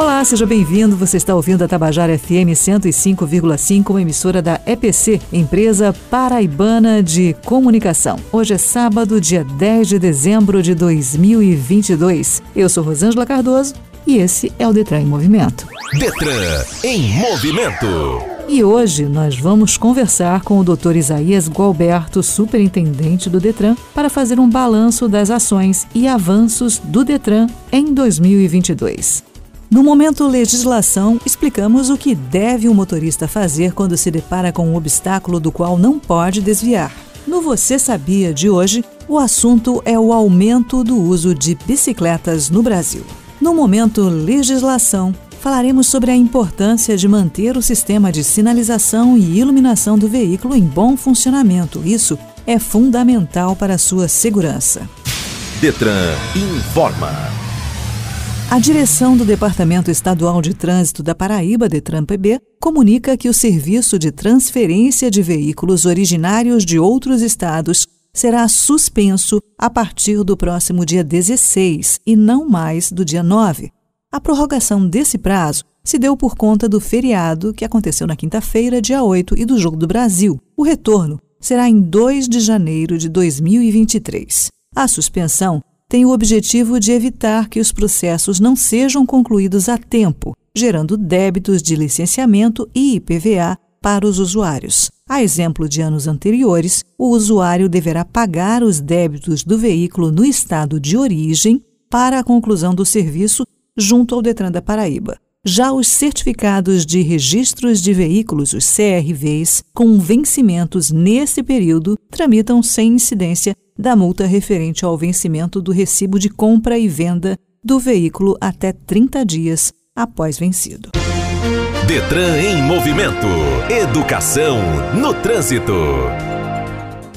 Olá, seja bem-vindo. Você está ouvindo a Tabajara FM 105,5, uma emissora da EPC, Empresa Paraibana de Comunicação. Hoje é sábado, dia 10 de dezembro de 2022. Eu sou Rosângela Cardoso e esse é o Detran em Movimento. Detran em movimento. E hoje nós vamos conversar com o Dr. Isaías Gualberto, superintendente do Detran, para fazer um balanço das ações e avanços do Detran em 2022. No momento legislação, explicamos o que deve o motorista fazer quando se depara com um obstáculo do qual não pode desviar. No Você Sabia de hoje, o assunto é o aumento do uso de bicicletas no Brasil. No momento legislação, falaremos sobre a importância de manter o sistema de sinalização e iluminação do veículo em bom funcionamento. Isso é fundamental para a sua segurança. Detran informa. A direção do Departamento Estadual de Trânsito da Paraíba, DETRAN-PB, comunica que o serviço de transferência de veículos originários de outros estados será suspenso a partir do próximo dia 16 e não mais do dia 9. A prorrogação desse prazo se deu por conta do feriado que aconteceu na quinta-feira, dia 8, e do Jogo do Brasil. O retorno será em 2 de janeiro de 2023. A suspensão tem o objetivo de evitar que os processos não sejam concluídos a tempo, gerando débitos de licenciamento e IPVA para os usuários. A exemplo de anos anteriores, o usuário deverá pagar os débitos do veículo no estado de origem para a conclusão do serviço junto ao Detran da Paraíba. Já os certificados de registros de veículos, os CRVs, com vencimentos nesse período, tramitam sem incidência da multa referente ao vencimento do recibo de compra e venda do veículo até 30 dias após vencido. Detran em movimento. Educação no trânsito.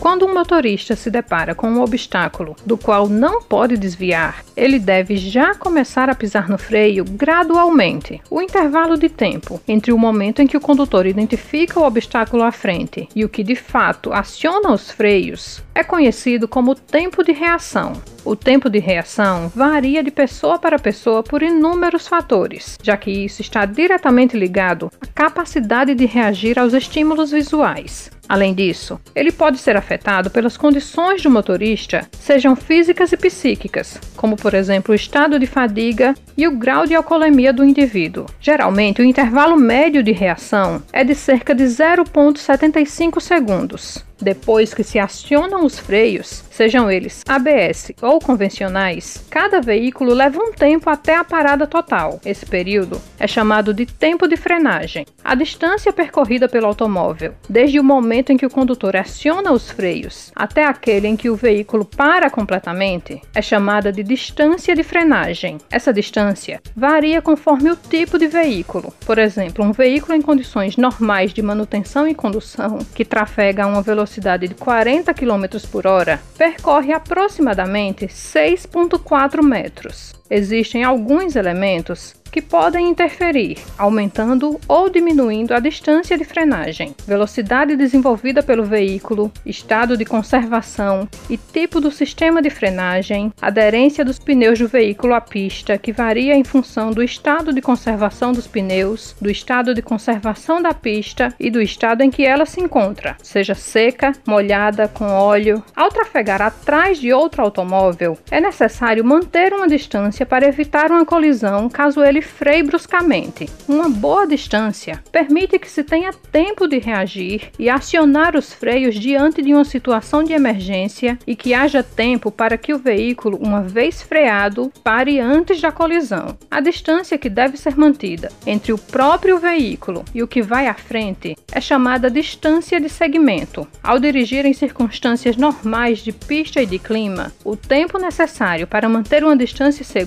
Quando um motorista se depara com um obstáculo do qual não pode desviar, ele deve já começar a pisar no freio gradualmente. O intervalo de tempo entre o momento em que o condutor identifica o obstáculo à frente e o que de fato aciona os freios é conhecido como tempo de reação. O tempo de reação varia de pessoa para pessoa por inúmeros fatores, já que isso está diretamente ligado à capacidade de reagir aos estímulos visuais. Além disso, ele pode ser afetado pelas condições do motorista, sejam físicas e psíquicas, como por exemplo o estado de fadiga e o grau de alcoolemia do indivíduo. Geralmente, o intervalo médio de reação é de cerca de 0,75 segundos. Depois que se acionam os freios, sejam eles ABS ou convencionais, cada veículo leva um tempo até a parada total. Esse período é chamado de tempo de frenagem. A distância percorrida pelo automóvel, desde o momento em que o condutor aciona os freios até aquele em que o veículo para completamente, é chamada de distância de frenagem. Essa distância varia conforme o tipo de veículo. Por exemplo, um veículo em condições normais de manutenção e condução, que trafega a uma velocidade de 40 km por hora, percorre aproximadamente 6,4 metros. Existem alguns elementos que podem interferir, aumentando ou diminuindo a distância de frenagem, velocidade desenvolvida pelo veículo, estado de conservação e tipo do sistema de frenagem, aderência dos pneus do veículo à pista, que varia em função do estado de conservação dos pneus, do estado de conservação da pista e do estado em que ela se encontra, seja seca, molhada, com óleo. Ao trafegar atrás de outro automóvel, é necessário manter uma distância para evitar uma colisão caso ele freie bruscamente. Uma boa distância permite que se tenha tempo de reagir e acionar os freios diante de uma situação de emergência e que haja tempo para que o veículo, uma vez freado, pare antes da colisão. A distância que deve ser mantida entre o próprio veículo e o que vai à frente é chamada distância de segmento. Ao dirigir em circunstâncias normais de pista e de clima, o tempo necessário para manter uma distância segura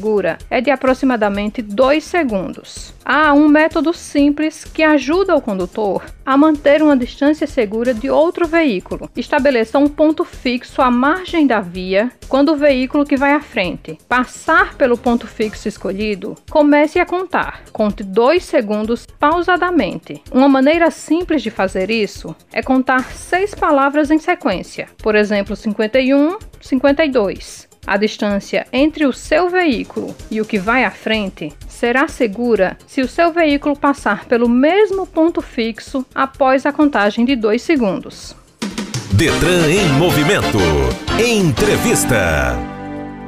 é de aproximadamente 2 segundos. Há um método simples que ajuda o condutor a manter uma distância segura de outro veículo. Estabeleça um ponto fixo à margem da via quando o veículo que vai à frente passar pelo ponto fixo escolhido, comece a contar. Conte 2 segundos pausadamente. Uma maneira simples de fazer isso é contar seis palavras em sequência. Por exemplo, 51, 52. A distância entre o seu veículo e o que vai à frente será segura se o seu veículo passar pelo mesmo ponto fixo após a contagem de 2 segundos. Detran em movimento. Entrevista.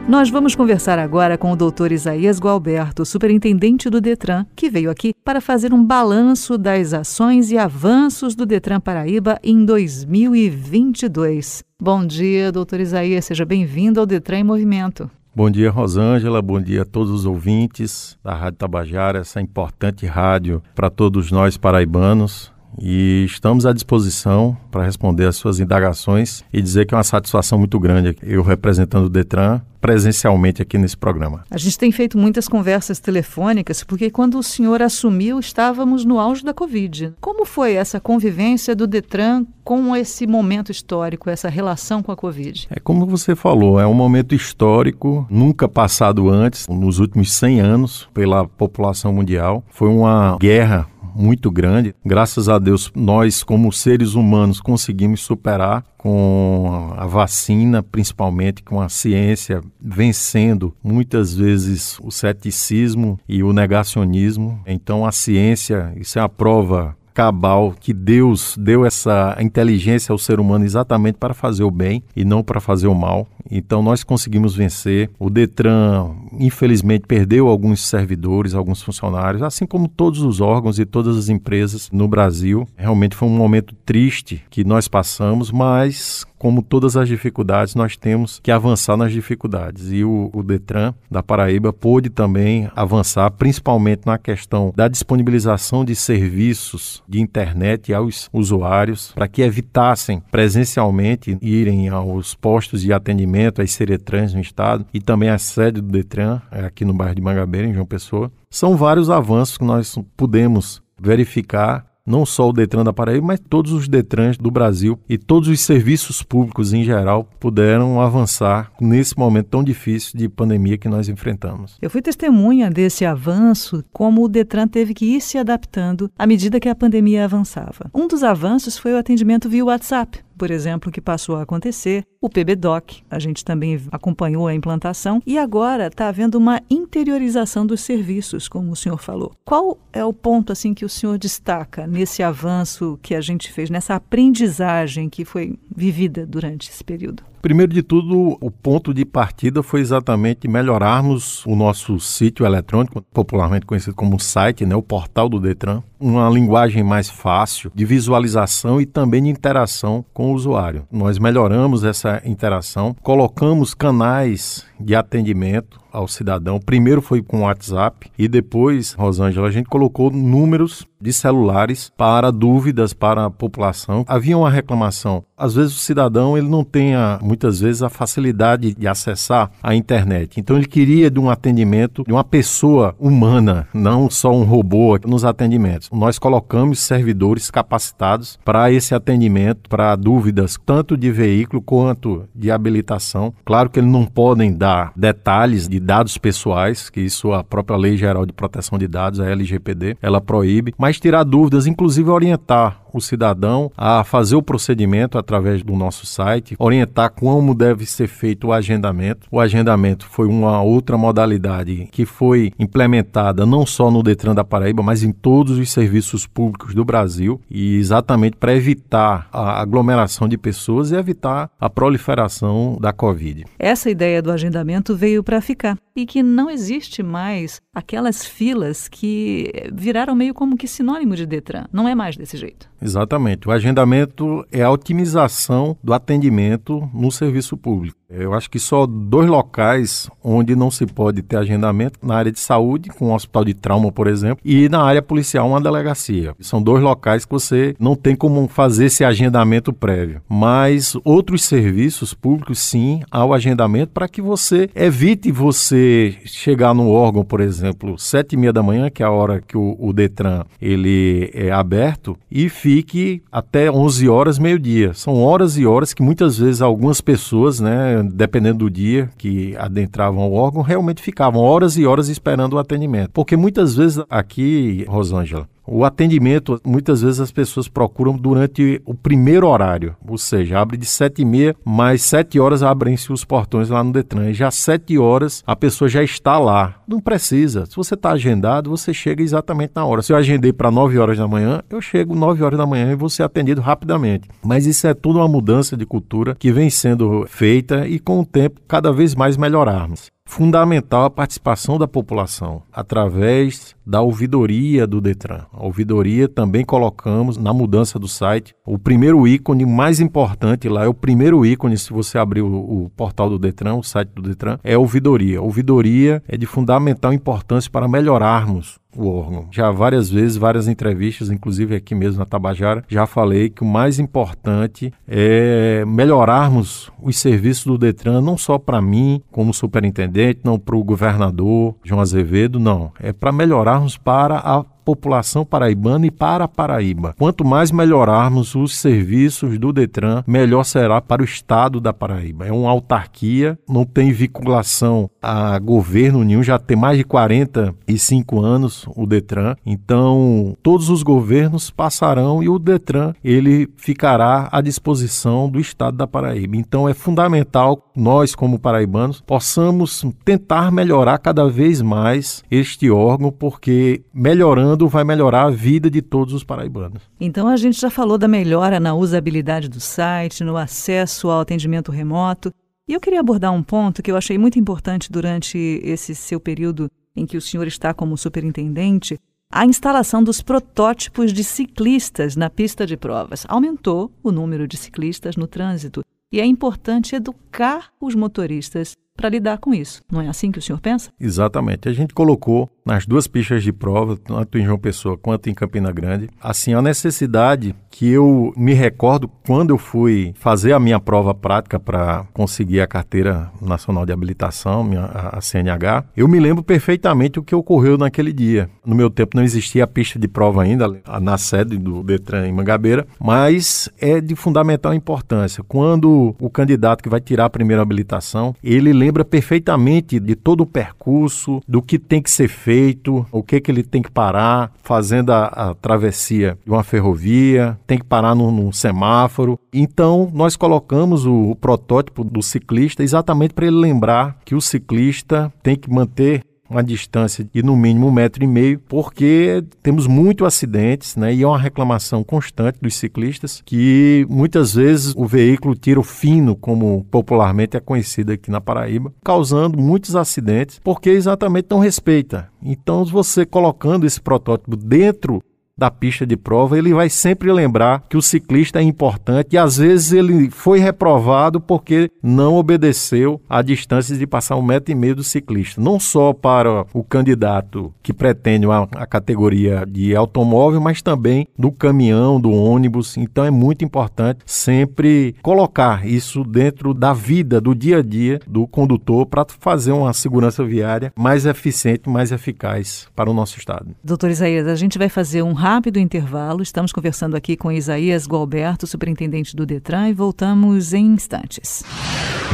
Nós vamos conversar agora com o Dr. Isaías Gualberto, superintendente do Detran, que veio aqui para fazer um balanço das ações e avanços do Detran Paraíba em 2022. Bom dia, doutor Isaías, seja bem-vindo ao Detran em Movimento. Bom dia, Rosângela. Bom dia a todos os ouvintes da Rádio Tabajara, essa importante rádio para todos nós paraibanos e estamos à disposição para responder às suas indagações e dizer que é uma satisfação muito grande eu representando o Detran presencialmente aqui nesse programa. A gente tem feito muitas conversas telefônicas porque quando o senhor assumiu estávamos no auge da Covid. Como foi essa convivência do Detran com esse momento histórico, essa relação com a Covid? É como você falou, é um momento histórico, nunca passado antes, nos últimos 100 anos, pela população mundial. Foi uma guerra muito grande. Graças a Deus, nós, como seres humanos, conseguimos superar com a vacina, principalmente com a ciência vencendo muitas vezes o ceticismo e o negacionismo. Então, a ciência, isso é a prova cabal que Deus deu essa inteligência ao ser humano exatamente para fazer o bem e não para fazer o mal. Então nós conseguimos vencer. O Detran, infelizmente, perdeu alguns servidores, alguns funcionários, assim como todos os órgãos e todas as empresas no Brasil. Realmente foi um momento triste que nós passamos, mas como todas as dificuldades, nós temos que avançar nas dificuldades. E o, o, Detran da Paraíba pôde também avançar, principalmente na questão da disponibilização de serviços de internet aos usuários, para que evitassem presencialmente irem aos postos de atendimento, às Seretrans no estado, e também a sede do Detran, é aqui no bairro de Mangabeira, em João Pessoa. São vários avanços que nós pudemos verificar não só o Detran da Paraíba, mas todos os Detrans do Brasil e todos os serviços públicos em geral puderam avançar nesse momento tão difícil de pandemia que nós enfrentamos. Eu fui testemunha desse avanço, como o Detran teve que ir se adaptando à medida que a pandemia avançava. Um dos avanços foi o atendimento via WhatsApp por exemplo, que passou a acontecer, o PBDOC, a gente também acompanhou a implantação e agora está havendo uma interiorização dos serviços, como o senhor falou. Qual é o ponto assim que o senhor destaca nesse avanço que a gente fez, nessa aprendizagem que foi vivida durante esse período? Primeiro de tudo, o ponto de partida foi exatamente melhorarmos o nosso sítio eletrônico, popularmente conhecido como site, né, o portal do Detran, uma linguagem mais fácil de visualização e também de interação com o usuário. Nós melhoramos essa interação, colocamos canais de atendimento ao cidadão. Primeiro foi com o WhatsApp e depois, Rosângela, a gente colocou números de celulares para dúvidas para a população. Havia uma reclamação. Às vezes o cidadão ele não tem a, muitas vezes a facilidade de acessar a internet. Então ele queria de um atendimento de uma pessoa humana, não só um robô nos atendimentos. Nós colocamos servidores capacitados para esse atendimento, para dúvidas tanto de veículo quanto de habilitação. Claro que eles não podem dar detalhes de dados pessoais, que isso a própria Lei Geral de Proteção de Dados, a LGPD, ela proíbe, mas tirar dúvidas, inclusive orientar o cidadão a fazer o procedimento através do nosso site, orientar como deve ser feito o agendamento. O agendamento foi uma outra modalidade que foi implementada não só no Detran da Paraíba, mas em todos os serviços públicos do Brasil, e exatamente para evitar a aglomeração de pessoas e evitar a proliferação da Covid. Essa ideia do agendamento veio para ficar e que não existe mais aquelas filas que viraram meio como que sinônimo de Detran. Não é mais desse jeito. Exatamente. O agendamento é a otimização do atendimento no serviço público. Eu acho que só dois locais onde não se pode ter agendamento, na área de saúde, com um hospital de trauma, por exemplo, e na área policial, uma delegacia. São dois locais que você não tem como fazer esse agendamento prévio. Mas outros serviços públicos, sim, há o agendamento para que você evite você chegar no órgão, por exemplo, sete e meia da manhã, que é a hora que o, o Detran ele é aberto, e fique até 11 horas, meio-dia. São horas e horas que muitas vezes algumas pessoas, né, dependendo do dia que adentravam o órgão, realmente ficavam horas e horas esperando o atendimento. Porque muitas vezes aqui, Rosângela, o atendimento, muitas vezes as pessoas procuram durante o primeiro horário, ou seja, abre de 7 e meia, mais 7 horas abrem-se os portões lá no Detran. E já 7 horas a pessoa já está lá. Não precisa. Se você está agendado, você chega exatamente na hora. Se eu agendei para 9 horas da manhã, eu chego 9 horas da manhã e vou ser atendido rapidamente. Mas isso é tudo uma mudança de cultura que vem sendo feita e com o tempo cada vez mais melhorarmos fundamental a participação da população através da ouvidoria do Detran. A ouvidoria também colocamos na mudança do site. O primeiro ícone mais importante lá é o primeiro ícone, se você abrir o, o portal do Detran, o site do Detran, é a ouvidoria. A ouvidoria é de fundamental importância para melhorarmos o órgão. Já várias vezes, várias entrevistas, inclusive aqui mesmo na Tabajara, já falei que o mais importante é melhorarmos os serviços do Detran, não só para mim, como superintendente, não para o governador João Azevedo, não. É para melhorarmos para a população paraibana e para a Paraíba. Quanto mais melhorarmos os serviços do Detran, melhor será para o estado da Paraíba. É uma autarquia, não tem vinculação a governo nenhum, já tem mais de 45 anos o Detran. Então, todos os governos passarão e o Detran ele ficará à disposição do estado da Paraíba. Então, é fundamental nós como paraibanos possamos tentar melhorar cada vez mais este órgão, porque melhorando vai melhorar a vida de todos os paraibanos. Então a gente já falou da melhora na usabilidade do site, no acesso ao atendimento remoto. E eu queria abordar um ponto que eu achei muito importante durante esse seu período em que o senhor está como superintendente, a instalação dos protótipos de ciclistas na pista de provas. Aumentou o número de ciclistas no trânsito e é importante educar os motoristas para lidar com isso. Não é assim que o senhor pensa? Exatamente. A gente colocou nas duas pistas de prova, tanto em João Pessoa quanto em Campina Grande, assim, a necessidade que eu me recordo quando eu fui fazer a minha prova prática para conseguir a carteira nacional de habilitação, minha, a CNH, eu me lembro perfeitamente o que ocorreu naquele dia. No meu tempo não existia a pista de prova ainda, na sede do Detran em Mangabeira, mas é de fundamental importância. Quando o candidato que vai tirar a primeira habilitação, ele lembra perfeitamente de todo o percurso, do que tem que ser feito, o que, que ele tem que parar, fazendo a, a travessia de uma ferrovia, tem que parar num, num semáforo. Então, nós colocamos o, o protótipo do ciclista exatamente para ele lembrar que o ciclista tem que manter uma distância de no mínimo um metro e meio, porque temos muitos acidentes, né? E é uma reclamação constante dos ciclistas que muitas vezes o veículo tira o fino, como popularmente é conhecido aqui na Paraíba, causando muitos acidentes, porque exatamente não respeita. Então, você colocando esse protótipo dentro da pista de prova, ele vai sempre lembrar que o ciclista é importante e às vezes ele foi reprovado porque não obedeceu a distância de passar um metro e meio do ciclista. Não só para o candidato que pretende a, a categoria de automóvel, mas também do caminhão, do ônibus. Então é muito importante sempre colocar isso dentro da vida, do dia a dia do condutor para fazer uma segurança viária mais eficiente, mais eficaz para o nosso estado. Doutor Isaías, a gente vai fazer um rápido intervalo. Estamos conversando aqui com Isaías Gualberto, superintendente do Detran, e voltamos em instantes.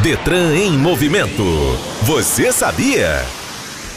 Detran em movimento. Você sabia?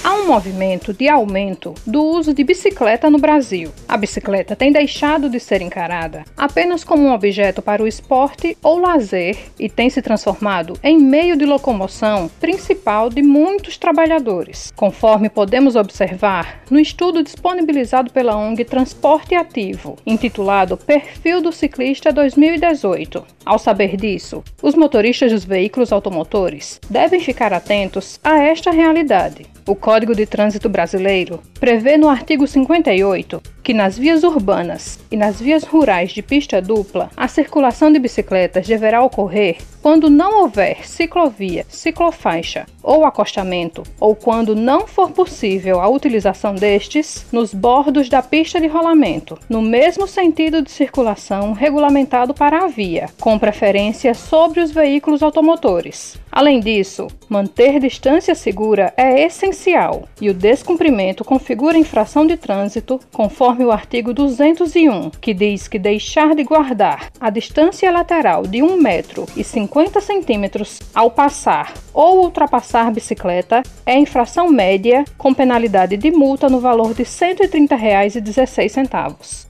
Há um movimento de aumento do uso de bicicleta no Brasil. A bicicleta tem deixado de ser encarada apenas como um objeto para o esporte ou lazer e tem se transformado em meio de locomoção principal de muitos trabalhadores, conforme podemos observar no estudo disponibilizado pela ONG Transporte Ativo, intitulado Perfil do Ciclista 2018. Ao saber disso, os motoristas dos veículos automotores devem ficar atentos a esta realidade. O Código de Trânsito Brasileiro prevê no artigo 58 que nas vias urbanas e nas vias rurais de pista dupla, a circulação de bicicletas deverá ocorrer quando não houver ciclovia, ciclofaixa ou acostamento, ou quando não for possível a utilização destes nos bordos da pista de rolamento, no mesmo sentido de circulação regulamentado para a via, com preferência sobre os veículos automotores. Além disso, manter distância segura é essencial e o descumprimento configura infração de trânsito, conforme o artigo 201, que diz que deixar de guardar a distância lateral de 1 metro e 50 centímetros ao passar ou ultrapassar bicicleta é infração média com penalidade de multa no valor de R$ 130,16.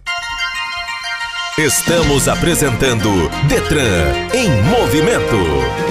Estamos apresentando Detran em movimento.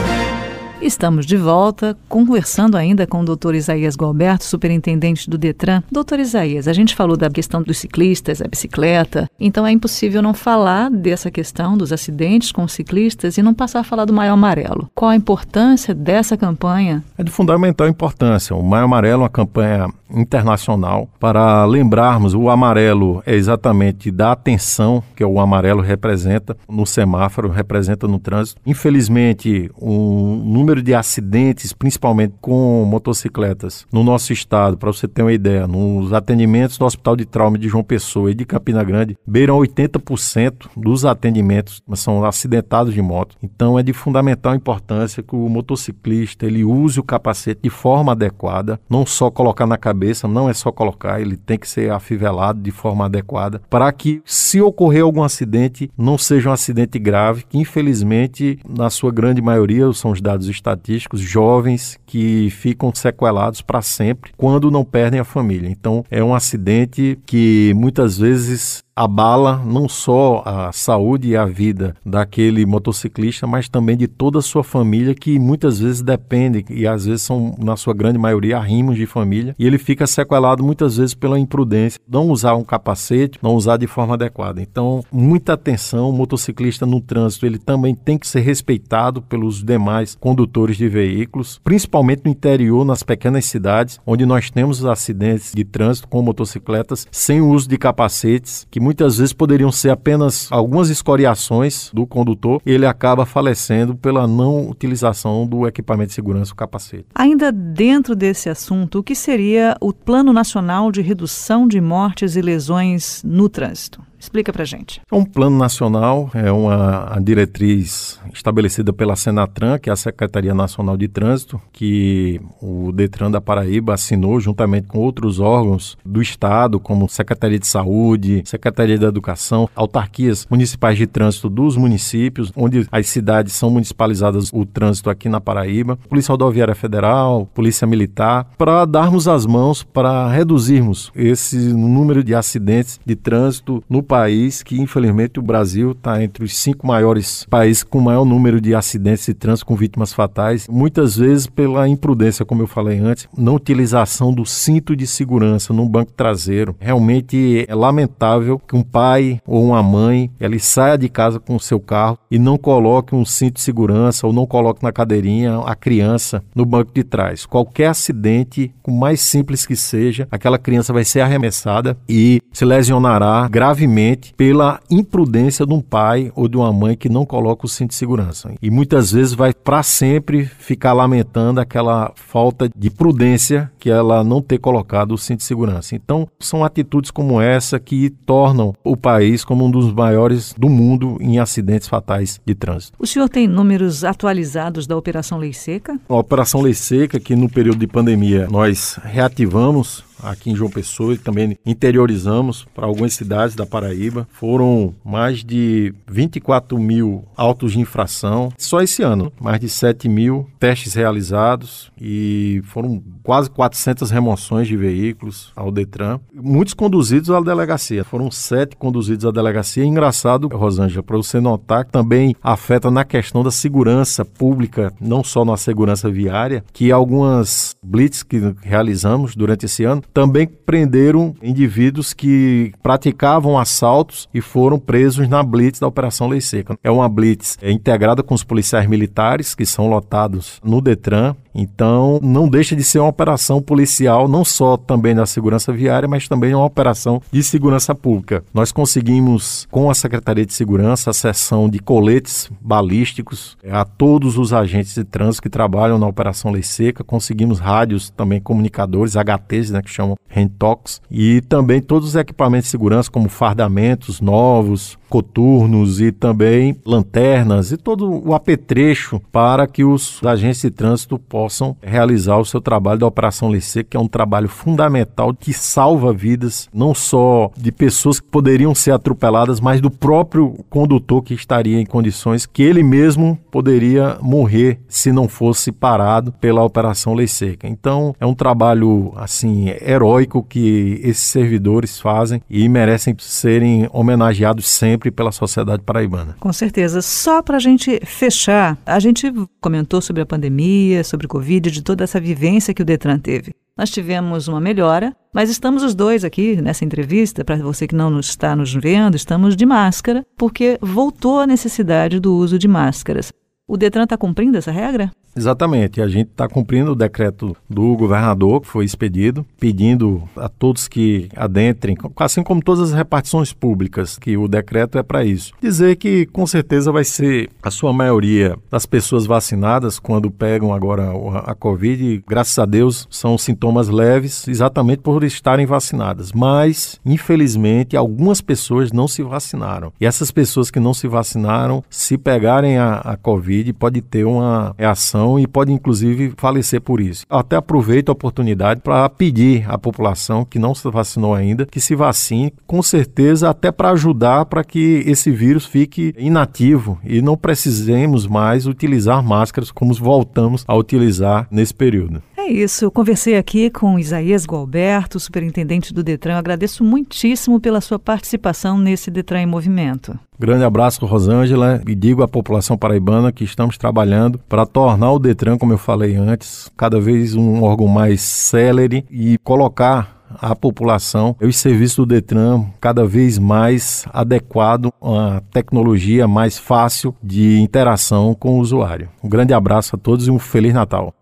Estamos de volta, conversando ainda com o doutor Isaías Galberto, superintendente do Detran. Doutor Isaías, a gente falou da questão dos ciclistas, a bicicleta, então é impossível não falar dessa questão dos acidentes com ciclistas e não passar a falar do Maio Amarelo. Qual a importância dessa campanha? É de fundamental importância. O Maio Amarelo é uma campanha internacional para lembrarmos o amarelo é exatamente da atenção que o amarelo representa no semáforo, representa no trânsito. Infelizmente, o número de acidentes, principalmente com motocicletas, no nosso estado, para você ter uma ideia, nos atendimentos do Hospital de Trauma de João Pessoa e de Campina Grande, beiram 80% dos atendimentos são acidentados de moto. Então é de fundamental importância que o motociclista ele use o capacete de forma adequada, não só colocar na cabeça, não é só colocar, ele tem que ser afivelado de forma adequada para que, se ocorrer algum acidente, não seja um acidente grave, que infelizmente, na sua grande maioria, são os dados estatísticos, jovens que ficam sequelados para sempre quando não perdem a família. Então, é um acidente que muitas vezes abala não só a saúde e a vida daquele motociclista, mas também de toda a sua família, que muitas vezes depende, e às vezes são, na sua grande maioria, arrimos de família, e ele fica sequelado muitas vezes pela imprudência, não usar um capacete, não usar de forma adequada. Então, muita atenção, o motociclista no trânsito, ele também tem que ser respeitado pelos demais condutores de veículos, principalmente no interior, nas pequenas cidades, onde nós temos acidentes de trânsito com motocicletas sem o uso de capacetes, que muitas vezes poderiam ser apenas algumas escoriações do condutor, ele acaba falecendo pela não utilização do equipamento de segurança, o capacete. Ainda dentro desse assunto, o que seria o Plano Nacional de Redução de Mortes e Lesões no Trânsito? Explica para gente. É um plano nacional, é uma diretriz estabelecida pela Senatran, que é a Secretaria Nacional de Trânsito, que o Detran da Paraíba assinou juntamente com outros órgãos do Estado, como Secretaria de Saúde, Secretaria da Educação, autarquias municipais de trânsito dos municípios, onde as cidades são municipalizadas o trânsito aqui na Paraíba, Polícia Rodoviária Federal, Polícia Militar, para darmos as mãos para reduzirmos esse número de acidentes de trânsito no país país que, infelizmente, o Brasil está entre os cinco maiores países com maior número de acidentes de trânsito com vítimas fatais, muitas vezes pela imprudência, como eu falei antes, não utilização do cinto de segurança no banco traseiro. Realmente é lamentável que um pai ou uma mãe ele saia de casa com o seu carro e não coloque um cinto de segurança ou não coloque na cadeirinha a criança no banco de trás. Qualquer acidente, por mais simples que seja, aquela criança vai ser arremessada e se lesionará gravemente pela imprudência de um pai ou de uma mãe que não coloca o cinto de segurança. E muitas vezes vai para sempre ficar lamentando aquela falta de prudência que ela não ter colocado o cinto de segurança. Então, são atitudes como essa que tornam o país como um dos maiores do mundo em acidentes fatais de trânsito. O senhor tem números atualizados da Operação Lei Seca? A Operação Lei Seca, que no período de pandemia nós reativamos aqui em João Pessoa e também interiorizamos para algumas cidades da Paraíba. Foram mais de 24 mil autos de infração só esse ano, mais de 7 mil testes realizados e foram quase 400 remoções de veículos ao Detran, muitos conduzidos à delegacia. Foram sete conduzidos à delegacia. E engraçado, Rosângela, para você notar que também afeta na questão da segurança pública, não só na segurança viária, que algumas blitz que realizamos durante esse ano também prenderam indivíduos que praticavam assaltos e foram presos na blitz da Operação Lei Seca. É uma blitz integrada com os policiais militares, que são lotados no Detran, Então, não deixa de ser uma operação policial, não só também da segurança viária, mas também uma operação de segurança pública. Nós conseguimos, com a Secretaria de Segurança, a sessão de coletes balísticos a todos os agentes de trânsito que trabalham na Operação Lei Seca, conseguimos rádios, também comunicadores, HTs, né, que chamam Rentox, e também todos os equipamentos de segurança, como fardamentos novos, coturnos e também lanternas e todo o apetrecho para que os agentes de trânsito possam realizar o seu trabalho da Operação Licê, que é um trabalho fundamental que salva vidas, não só de pessoas que poderiam ser atropeladas, mas do próprio condutor que estaria em condições que ele mesmo poderia morrer se não fosse parado pela Operação Lei Seca. Então, é um trabalho assim heróico que esses servidores fazem e merecem serem homenageados sempre sempre pela sociedade paraibana. Com certeza. Só para a gente fechar, a gente comentou sobre a pandemia, sobre o Covid, de toda essa vivência que o Detran teve. Nós tivemos uma melhora, mas estamos os dois aqui nessa entrevista, para você que não está nos vendo, estamos de máscara, porque voltou a necessidade do uso de máscaras. O Detran está cumprindo essa regra? Exatamente. A gente está cumprindo o decreto do governador que foi expedido, pedindo a todos que adentrem, assim como todas as repartições públicas, que o decreto é para isso. Dizer que com certeza vai ser a sua maioria das pessoas vacinadas quando pegam agora a Covid, graças a Deus, são sintomas leves, exatamente por estarem vacinadas. Mas, infelizmente, algumas pessoas não se vacinaram. E essas pessoas que não se vacinaram, se pegarem a, a Covid, pode ter uma reação e pode inclusive falecer por isso. Até aproveito a oportunidade para pedir à população que não se vacinou ainda que se vacine, com certeza até para ajudar para que esse vírus fique inativo e não precisemos mais utilizar máscaras como voltamos a utilizar nesse período. É isso, eu conversei aqui com Isaías Gualberto, superintendente do Detran. Eu agradeço muitíssimo pela sua participação nesse Detran em Movimento. Grande abraço, Rosângela, e digo à população paraibana que estamos trabalhando para tornar o Detran, como eu falei antes, cada vez um órgão mais célere e colocar a população e os serviços do Detran cada vez mais adequado a tecnologia mais fácil de interação com o usuário. Um grande abraço a todos e um Feliz Natal.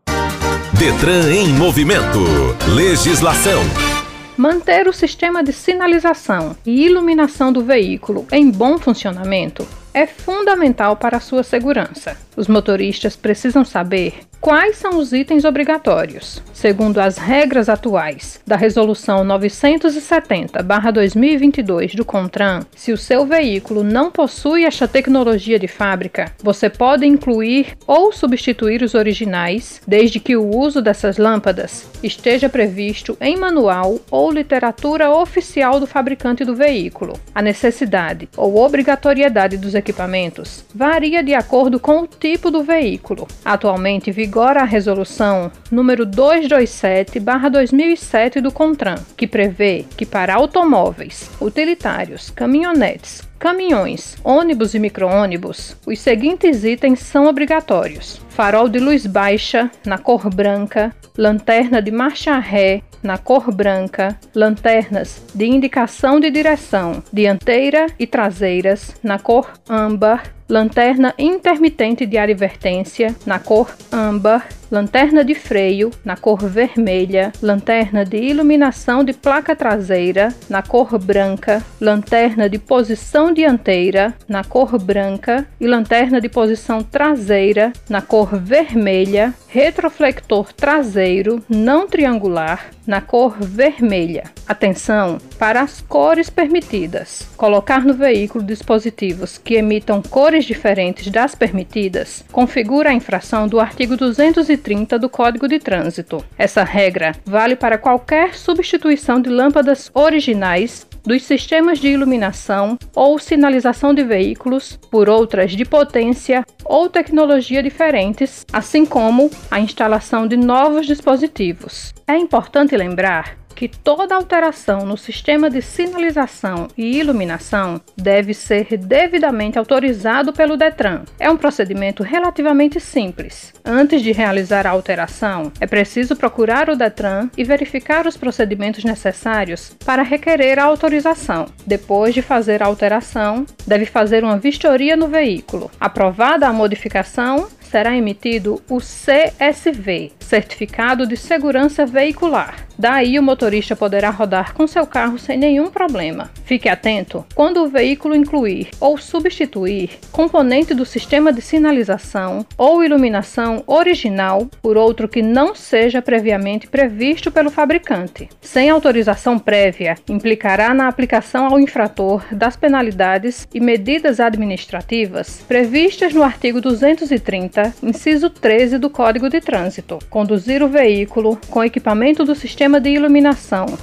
Detran em movimento. Legislação. Manter o sistema de sinalização e iluminação do veículo em bom funcionamento é fundamental para a sua segurança. Os motoristas precisam saber quais são os itens obrigatórios, segundo as regras atuais da Resolução 970-2022 do CONTRAN. Se o seu veículo não possui esta tecnologia de fábrica, você pode incluir ou substituir os originais, desde que o uso dessas lâmpadas esteja previsto em manual ou literatura oficial do fabricante do veículo. A necessidade ou obrigatoriedade dos equipamentos varia de acordo com o tipo do veículo. Atualmente vigora a resolução número 227/2007 do CONTRAN, que prevê que para automóveis, utilitários, caminhonetes, caminhões, ônibus e micro-ônibus, os seguintes itens são obrigatórios: farol de luz baixa na cor branca, lanterna de marcha ré na cor branca, lanternas de indicação de direção dianteira e traseiras na cor âmbar, lanterna intermitente de advertência na cor âmbar, lanterna de freio na cor vermelha, lanterna de iluminação de placa traseira na cor branca, lanterna de posição dianteira na cor branca. E lanterna de posição traseira na cor vermelha, retroflector traseiro não triangular na cor vermelha. Atenção para as cores permitidas. Colocar no veículo dispositivos que emitam cores diferentes das permitidas configura a infração do artigo 230 do Código de Trânsito. Essa regra vale para qualquer substituição de lâmpadas originais dos sistemas de iluminação ou sinalização de veículos por outras de potência ou tecnologia diferentes, assim como a instalação de novos dispositivos. É importante lembrar que toda alteração no sistema de sinalização e iluminação deve ser devidamente autorizado pelo Detran. É um procedimento relativamente simples. Antes de realizar a alteração, é preciso procurar o Detran e verificar os procedimentos necessários para requerer a autorização. Depois de fazer a alteração, deve fazer uma vistoria no veículo. Aprovada a modificação, será emitido o CSV, Certificado de Segurança Veicular. Daí o motorista poderá rodar com seu carro sem nenhum problema. Fique atento quando o veículo incluir ou substituir componente do sistema de sinalização ou iluminação original por outro que não seja previamente previsto pelo fabricante. Sem autorização prévia, implicará na aplicação ao infrator das penalidades e medidas administrativas previstas no artigo 230, inciso 13 do Código de Trânsito. Conduzir o veículo com equipamento do sistema de iluminação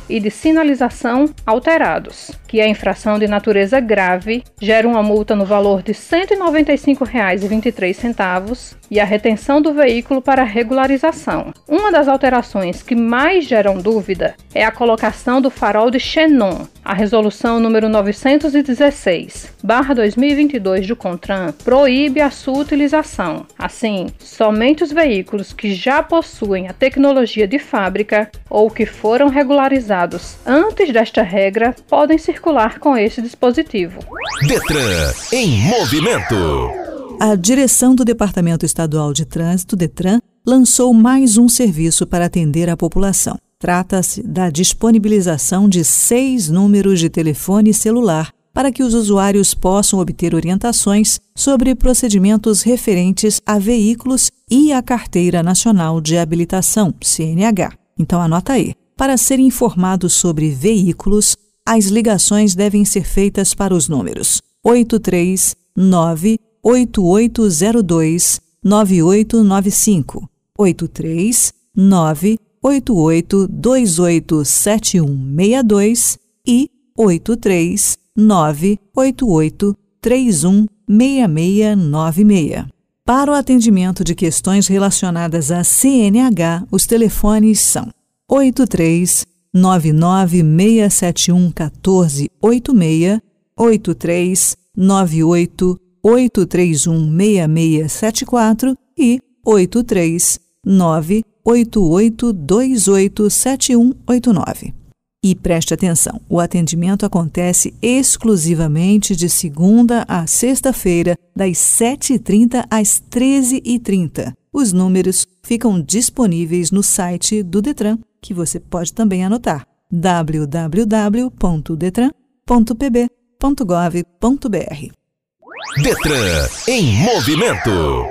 e de sinalização alterados, que a infração de natureza grave gera uma multa no valor de R$ 195,23 e a retenção do veículo para regularização. Uma das alterações que mais geram dúvida é a colocação do farol de xenon. A resolução número 916/2022 do CONTRAN proíbe a sua utilização. Assim, somente os veículos que já possuem a tecnologia de fábrica ou que foram regularizados antes desta regra podem circular com este dispositivo. Detran em movimento. A direção do Departamento Estadual de Trânsito, Detran, lançou mais um serviço para atender a população. Trata-se da disponibilização de seis números de telefone celular para que os usuários possam obter orientações sobre procedimentos referentes a veículos e a Carteira Nacional de Habilitação, CNH. Então anota aí. Para ser informado sobre veículos, as ligações devem ser feitas para os números 839 8802 9895 839 88287162 e 839 88316696. Para o atendimento de questões relacionadas à CNH, os telefones são 83 99671 1486, 83 98 831 6674 e 83 988287189. E preste atenção, o atendimento acontece exclusivamente de segunda a sexta-feira, das 7h30 às 13h30. Os números ficam disponíveis no site do Detran, que você pode também anotar www.detran.pb.gov.br. Detran em movimento.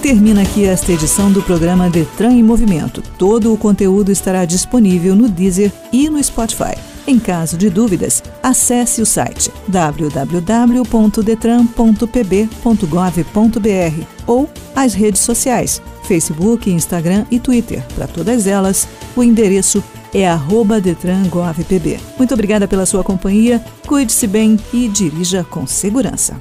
Termina aqui esta edição do programa Detran em Movimento. Todo o conteúdo estará disponível no Deezer e no Spotify. Em caso de dúvidas, acesse o site www.detran.pb.gov.br ou as redes sociais, Facebook, Instagram e Twitter. Para todas elas, o endereço é @detrangovpb. Muito obrigada pela sua companhia, cuide-se bem e dirija com segurança.